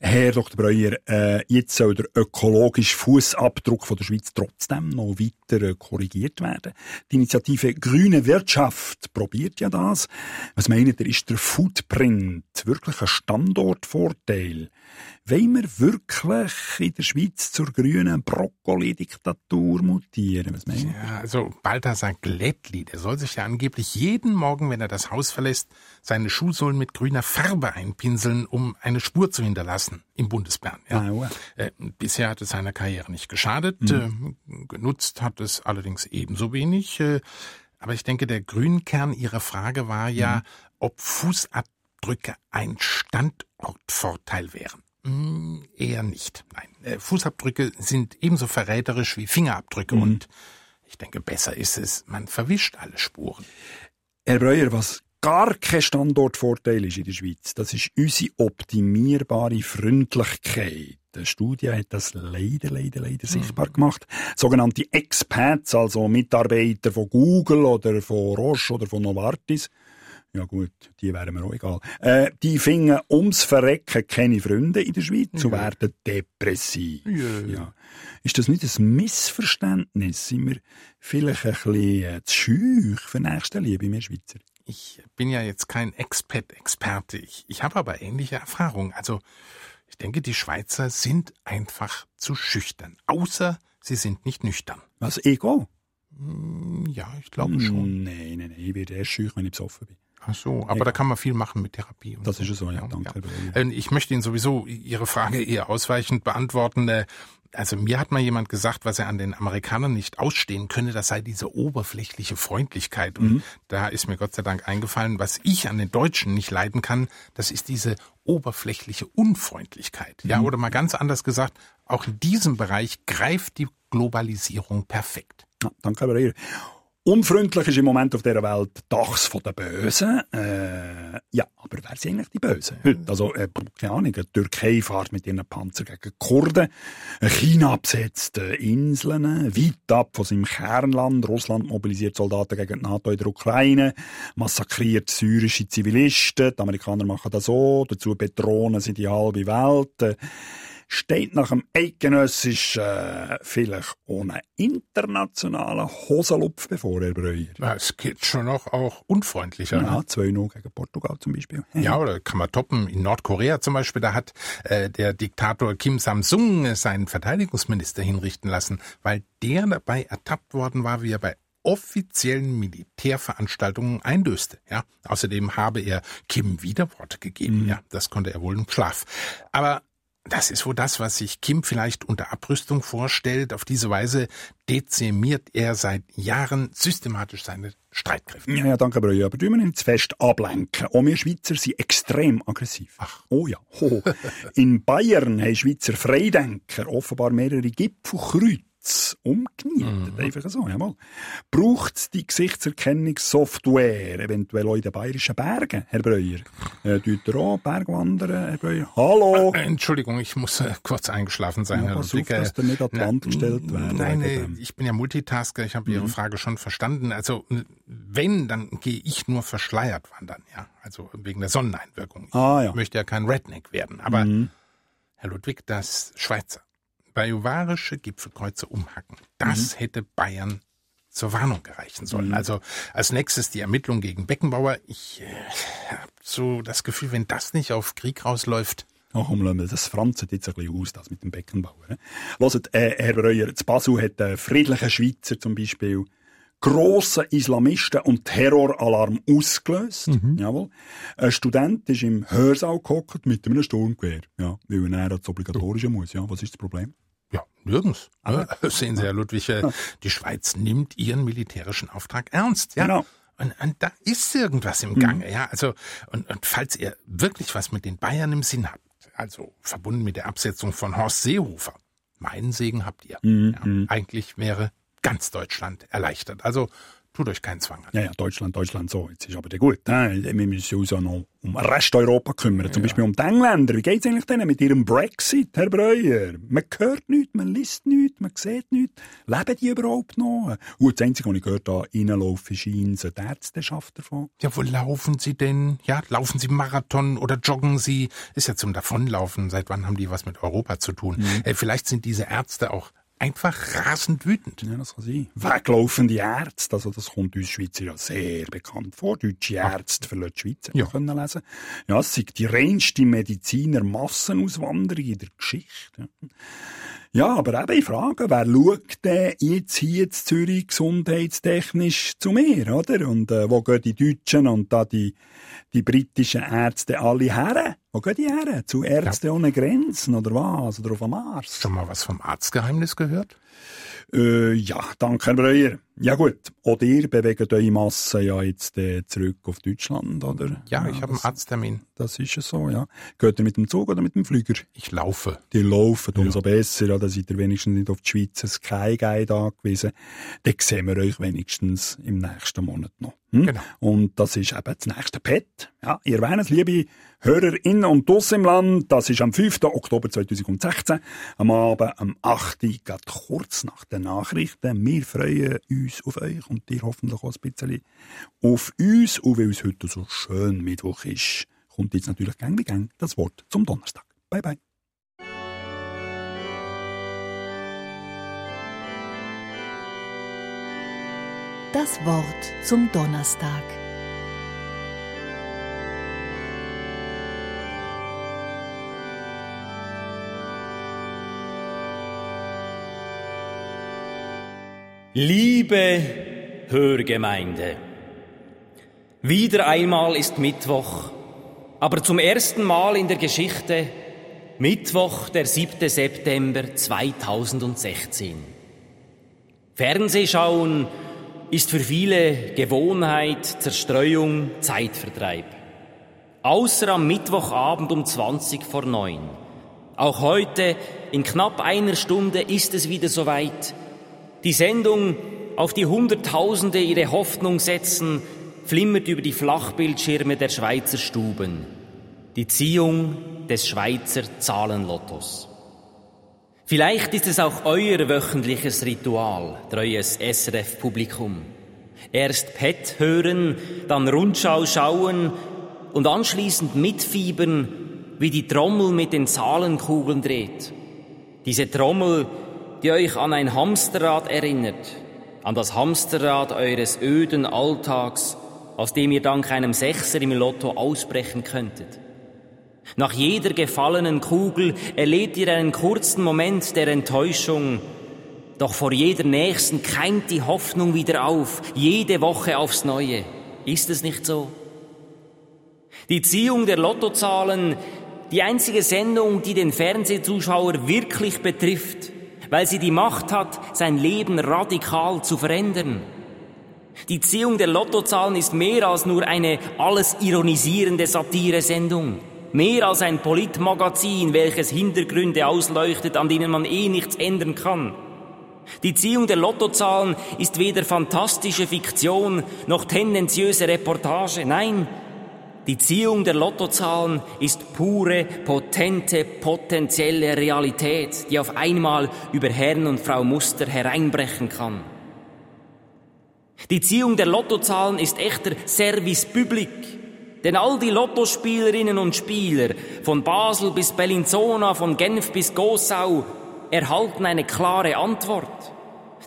Herr Dr. Breuer, äh, jetzt soll der ökologische Fußabdruck von der Schweiz trotzdem noch weiter äh, korrigiert werden. Die Initiative Grüne Wirtschaft probiert ja das. Was meint ihr, ist der Footprint wirklich ein Standortvorteil? Wollen wir wirklich in der Schweiz zur grünen Brokkoli-Diktatur mutieren? Was meint ihr? Ja, also Balthasar Glättli, der soll sich ja angeblich jeden Morgen, wenn er das Haus verlässt, seine Schuhsohlen mit grüner Farbe einpinseln, um eine Spur zu hinterlassen im Bundesbern. Ja. Aua. Äh, bisher hat es seiner Karriere nicht geschadet, äh, genutzt hat es allerdings ebenso wenig. Äh, aber ich denke, der Grünkern Ihrer Frage war ja, ob Fußabdrücke ein Standortvorteil wären. Hm, eher nicht. Nein, äh, Fußabdrücke sind ebenso verräterisch wie Fingerabdrücke und ich denke, besser ist es, man verwischt alle Spuren. Herr Breuer, was gar kein Standortvorteil ist in der Schweiz, das ist unsere optimierbare Freundlichkeit. Eine Studie hat das leider, leider, leider sichtbar gemacht. Sogenannte Expats, also Mitarbeiter von Google oder von Roche oder von Novartis, ja gut, die wären mir auch egal. Äh, die finden ums Verrecken keine Freunde in der Schweiz und werden depressiv. Ja. Ist das nicht ein Missverständnis? Sind wir vielleicht ein bisschen äh, zu schüch für Nächstenliebe, wir Schweizer? Ich bin ja jetzt kein Expat-Experte, ich, ich habe aber ähnliche Erfahrungen. Also ich denke, die Schweizer sind einfach zu schüchtern, außer sie sind nicht nüchtern. Was, Ego? Hm, Ja, ich glaube schon. Nein, nein, nein, ich werde erst schüch, wenn ich besoffen bin. Ach so, aber da kann man viel machen mit Therapie. Das so. ist ja so, ja, danke. Herr Breuer. Äh, Ich möchte Ihnen sowieso Ihre Frage eher ausweichend beantworten. Äh, also mir hat mal jemand gesagt, was er an den Amerikanern nicht ausstehen könne, das sei diese oberflächliche Freundlichkeit. Und Mhm. da ist mir Gott sei Dank eingefallen, was ich an den Deutschen nicht leiden kann, das ist diese oberflächliche Unfreundlichkeit. Ja, Mhm. oder mal ganz anders gesagt, auch in diesem Bereich greift die Globalisierung perfekt. Ja, danke, Herr. Unfreundlich ist im Moment auf dieser Welt Dachs von den Bösen. Äh, ja, aber wer sind eigentlich die Bösen heute? Also, äh, keine Ahnung, die Türkei fährt mit ihren Panzern gegen Kurden, äh, China besetzt äh, Inseln, weit ab von seinem Kernland, Russland mobilisiert Soldaten gegen die NATO in der Ukraine, massakriert syrische Zivilisten, die Amerikaner machen das so, dazu bedrohen sie die halbe Welt. Äh, steht nach dem eidgenössischen äh, vielleicht ohne internationalen Hosenlupf bevor, Herr Breuer. Ja, es geht schon noch auch unfreundlicher. Ja, ne? 2-0 gegen Portugal zum Beispiel. Ja, oder kann man toppen. In Nordkorea zum Beispiel, da hat äh, der Diktator Kim Samsung seinen Verteidigungsminister hinrichten lassen, weil der dabei ertappt worden war, wie er bei offiziellen Militärveranstaltungen eindöste. Ja, außerdem habe er Kim Widerworte gegeben. Ja, das konnte er wohl im Schlaf. Aber das ist wohl das, was sich Kim vielleicht unter Abrüstung vorstellt. Auf diese Weise dezimiert er seit Jahren systematisch seine Streitkräfte. Ja, ja, danke, Breuer. Aber wir nicht zu fest ablenken. Auch wir Schweizer sind extrem aggressiv. Ach. Oh ja. Ho. [LAUGHS] In Bayern haben Schweizer Freidenker offenbar mehrere Gipfelkreuze umgenietet. Einfach so, jawohl. Braucht es die Gesichtserkennungssoftware eventuell auch in den bayerischen Bergen, Herr Breuer? Äh, auch Bergwandern, Herr Breuer? Hallo? Äh, Entschuldigung, ich muss äh, kurz eingeschlafen sein, Ja, Herr Ludwig. auf, dass du nicht an die Na, Wand gestellt werden Nein, wegen äh, ich bin ja Multitasker, ich habe Ihre Mhm. Frage schon verstanden. Also äh, wenn, dann gehe ich nur verschleiert wandern, ja. Also wegen der Sonneneinwirkung. Ich Ah, ja. möchte ja kein Redneck werden. Aber Mhm. Herr Ludwig, das Schweizer bajuwarische Gipfelkreuze umhacken, das Mhm. hätte Bayern zur Warnung gereichen sollen. Mhm. Also als nächstes die Ermittlung gegen Beckenbauer. Ich äh, habe so das Gefühl, wenn das nicht auf Krieg rausläuft, Ach lassen wir das franzet jetzt ein bisschen aus, das mit dem Beckenbauer. ne? Hört, äh, Herr Breuer, zu Basel hat ein friedlicher Schweizer zum Beispiel grossen Islamisten- und Terroralarm ausgelöst. Jawohl. Ein Student ist im Hörsaal gehockt mit einem Sturmgewehr. Ja, weil er das Obligatorische muss. Ja, was ist das Problem? Ja, nirgends. Ja, [LAUGHS] sehen Sie, Herr Ludwig, äh, die Schweiz nimmt ihren militärischen Auftrag ernst. Ja? Genau. Und, und da ist irgendwas im Gange. Ja, also und, und falls ihr wirklich was mit den Bayern im Sinn habt, also verbunden mit der Absetzung von Horst Seehofer, meinen Segen habt ihr. Mhm, Ja, eigentlich wäre ganz Deutschland erleichtert. Also tut euch keinen Zwang an. Ja, ja, Deutschland, Deutschland, so. Jetzt ist aber der gut. Wir müssen uns auch noch um den Rest Europa kümmern. Zum Beispiel um die Engländer. Wie geht's eigentlich denen mit ihrem Brexit, Herr Breuer? Man hört nichts, man liest nichts, man sieht nichts. Leben die überhaupt noch? Und das Einzige, was ich gehört habe, reinlaufen scheint, so die Ärzteschaft davon. Ja, wo laufen Sie denn? Ja, laufen Sie Marathon oder joggen Sie? Ist ja zum Davonlaufen. Seit wann haben die was mit Europa zu tun? Mhm. Äh, vielleicht sind diese Ärzte auch einfach rasend wütend. Ja, das kann sein. Weglaufende Ärzte, also das kommt uns Schweizer ja sehr bekannt vor. Deutsche Ärzte verlassen die Schweiz, ja. können lesen. Ja, es ist die reinste Mediziner-Massenauswanderung in der Geschichte. Ja. Ja, aber eben, ich frage, wer schaut denn jetzt hier in Zürich gesundheitstechnisch zu mir, oder? Und äh, wo gehen die Deutschen und da die, die britischen Ärzte alle her? Wo gehen die her? Zu Ärzte ohne Grenzen, oder was? Oder auf dem Mars? Schon mal was vom Arztgeheimnis gehört? Äh, ja, danke, Herr Breuer. Ja gut, auch ihr bewegt eure Masse ja jetzt äh, zurück auf Deutschland, oder? Ja, ich habe einen Arzttermin. Das ist ja so, ja. Geht ihr mit dem Zug oder mit dem Flüger? Ich laufe. Die laufen, umso besser, ja, da seid ihr wenigstens nicht auf die Schweizer Sky Guide angewiesen. Dann sehen wir euch wenigstens im nächsten Monat noch. Hm? Genau. Und das ist eben das nächste Pet. Ja, ihr erwähnt es, liebe HörerInnen und Duss im Land, das ist am 5. Oktober 2016, am Abend, am 8. Uhr, gerade kurz nach den Nachrichten. Wir freuen uns auf euch und ihr hoffentlich auch ein bisschen auf uns. Und weil es heute so schön Mittwoch ist, kommt jetzt natürlich gang wie gang das Wort zum Donnerstag. Bye bye. Das Wort zum Donnerstag. Liebe Hörgemeinde, wieder einmal ist Mittwoch, aber zum ersten Mal in der Geschichte Mittwoch, der 7. September 2016. Fernsehschauen ist für viele Gewohnheit, Zerstreuung, Zeitvertreib. Außer am Mittwochabend um 20 vor 9. Auch heute, in knapp einer Stunde, ist es wieder soweit. Die Sendung, auf die Hunderttausende ihre Hoffnung setzen, flimmert über die Flachbildschirme der Schweizer Stuben. Die Ziehung des Schweizer Zahlenlottos. Vielleicht ist es auch euer wöchentliches Ritual, treues SRF-Publikum. Erst PET hören, dann Rundschau schauen und anschließend mitfiebern, wie die Trommel mit den Zahlenkugeln dreht. Diese Trommel, die euch an ein Hamsterrad erinnert, an das Hamsterrad eures öden Alltags, aus dem ihr dank einem Sechser im Lotto ausbrechen könntet. Nach jeder gefallenen Kugel erlebt ihr einen kurzen Moment der Enttäuschung, doch vor jeder nächsten keimt die Hoffnung wieder auf, jede Woche aufs Neue. Ist es nicht so? Die Ziehung der Lottozahlen, die einzige Sendung, die den Fernsehzuschauer wirklich betrifft, weil sie die Macht hat, sein Leben radikal zu verändern. Die Ziehung der Lottozahlen ist mehr als nur eine alles ironisierende Satiresendung. Mehr als ein Politmagazin, welches Hintergründe ausleuchtet, an denen man eh nichts ändern kann. Die Ziehung der Lottozahlen ist weder fantastische Fiktion noch tendenziöse Reportage. Nein, die Ziehung der Lottozahlen ist pure, potente, potenzielle Realität, die auf einmal über Herrn und Frau Muster hereinbrechen kann. Die Ziehung der Lottozahlen ist echter Service Public. Denn all die Lottospielerinnen und Spieler, von Basel bis Bellinzona, von Genf bis Gossau, erhalten eine klare Antwort.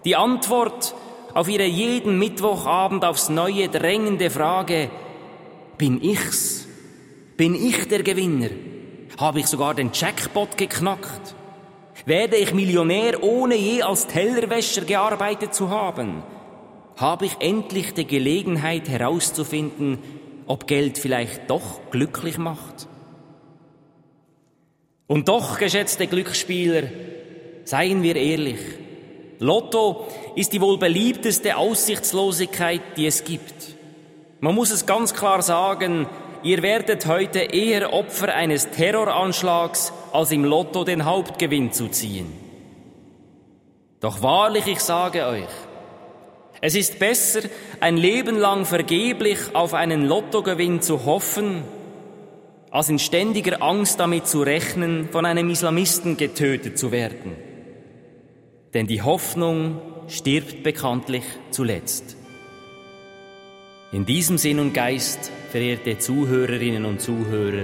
Die Antwort auf ihre jeden Mittwochabend aufs neue drängende Frage, bin ich's? Bin ich der Gewinner? Habe ich sogar den Jackpot geknackt? Werde ich Millionär, ohne je als Tellerwäscher gearbeitet zu haben? Habe ich endlich die Gelegenheit herauszufinden, ob Geld vielleicht doch glücklich macht? Und doch, geschätzte Glücksspieler, seien wir ehrlich, Lotto ist die wohl beliebteste Aussichtslosigkeit, die es gibt. Man muss es ganz klar sagen, ihr werdet heute eher Opfer eines Terroranschlags, als im Lotto den Hauptgewinn zu ziehen. Doch wahrlich, ich sage euch, es ist besser, ein Leben lang vergeblich auf einen Lottogewinn zu hoffen, als in ständiger Angst damit zu rechnen, von einem Islamisten getötet zu werden. Denn die Hoffnung stirbt bekanntlich zuletzt. In diesem Sinn und Geist, verehrte Zuhörerinnen und Zuhörer,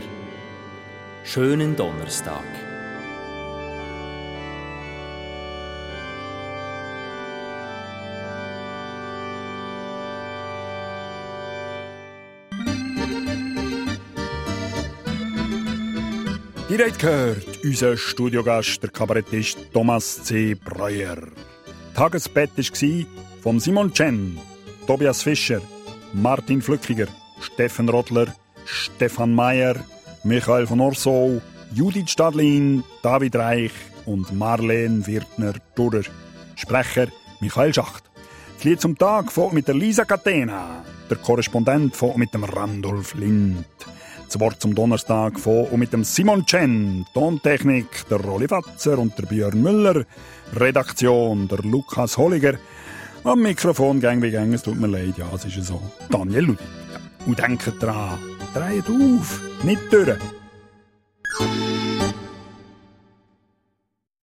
schönen Donnerstag. Ihr habt gehört, unser Studiogast, der Kabarettist Thomas C. Breuer. Tagesbett war von Simon Chen, Tobias Fischer, Martin Flückiger, Steffen Rottler, Stefan Mayer, Michael von Orsow, Judith Stadlin, David Reich und Marlene Wirtner-Durrer. Sprecher Michael Schacht. Das Lied zum Tag von mit der Lisa Catena, der Korrespondent von mit dem Randolph Lind. Das Wort zum Donnerstag von und mit dem Simon Chen, Tontechnik der Rolli Fatzer und der Björn Müller, Redaktion der Lukas Holliger, am Mikrofon gang wie gang, es tut mir leid, ja, es ist so. Daniel Ludi. Und denkt dran, dreht auf, nicht durch.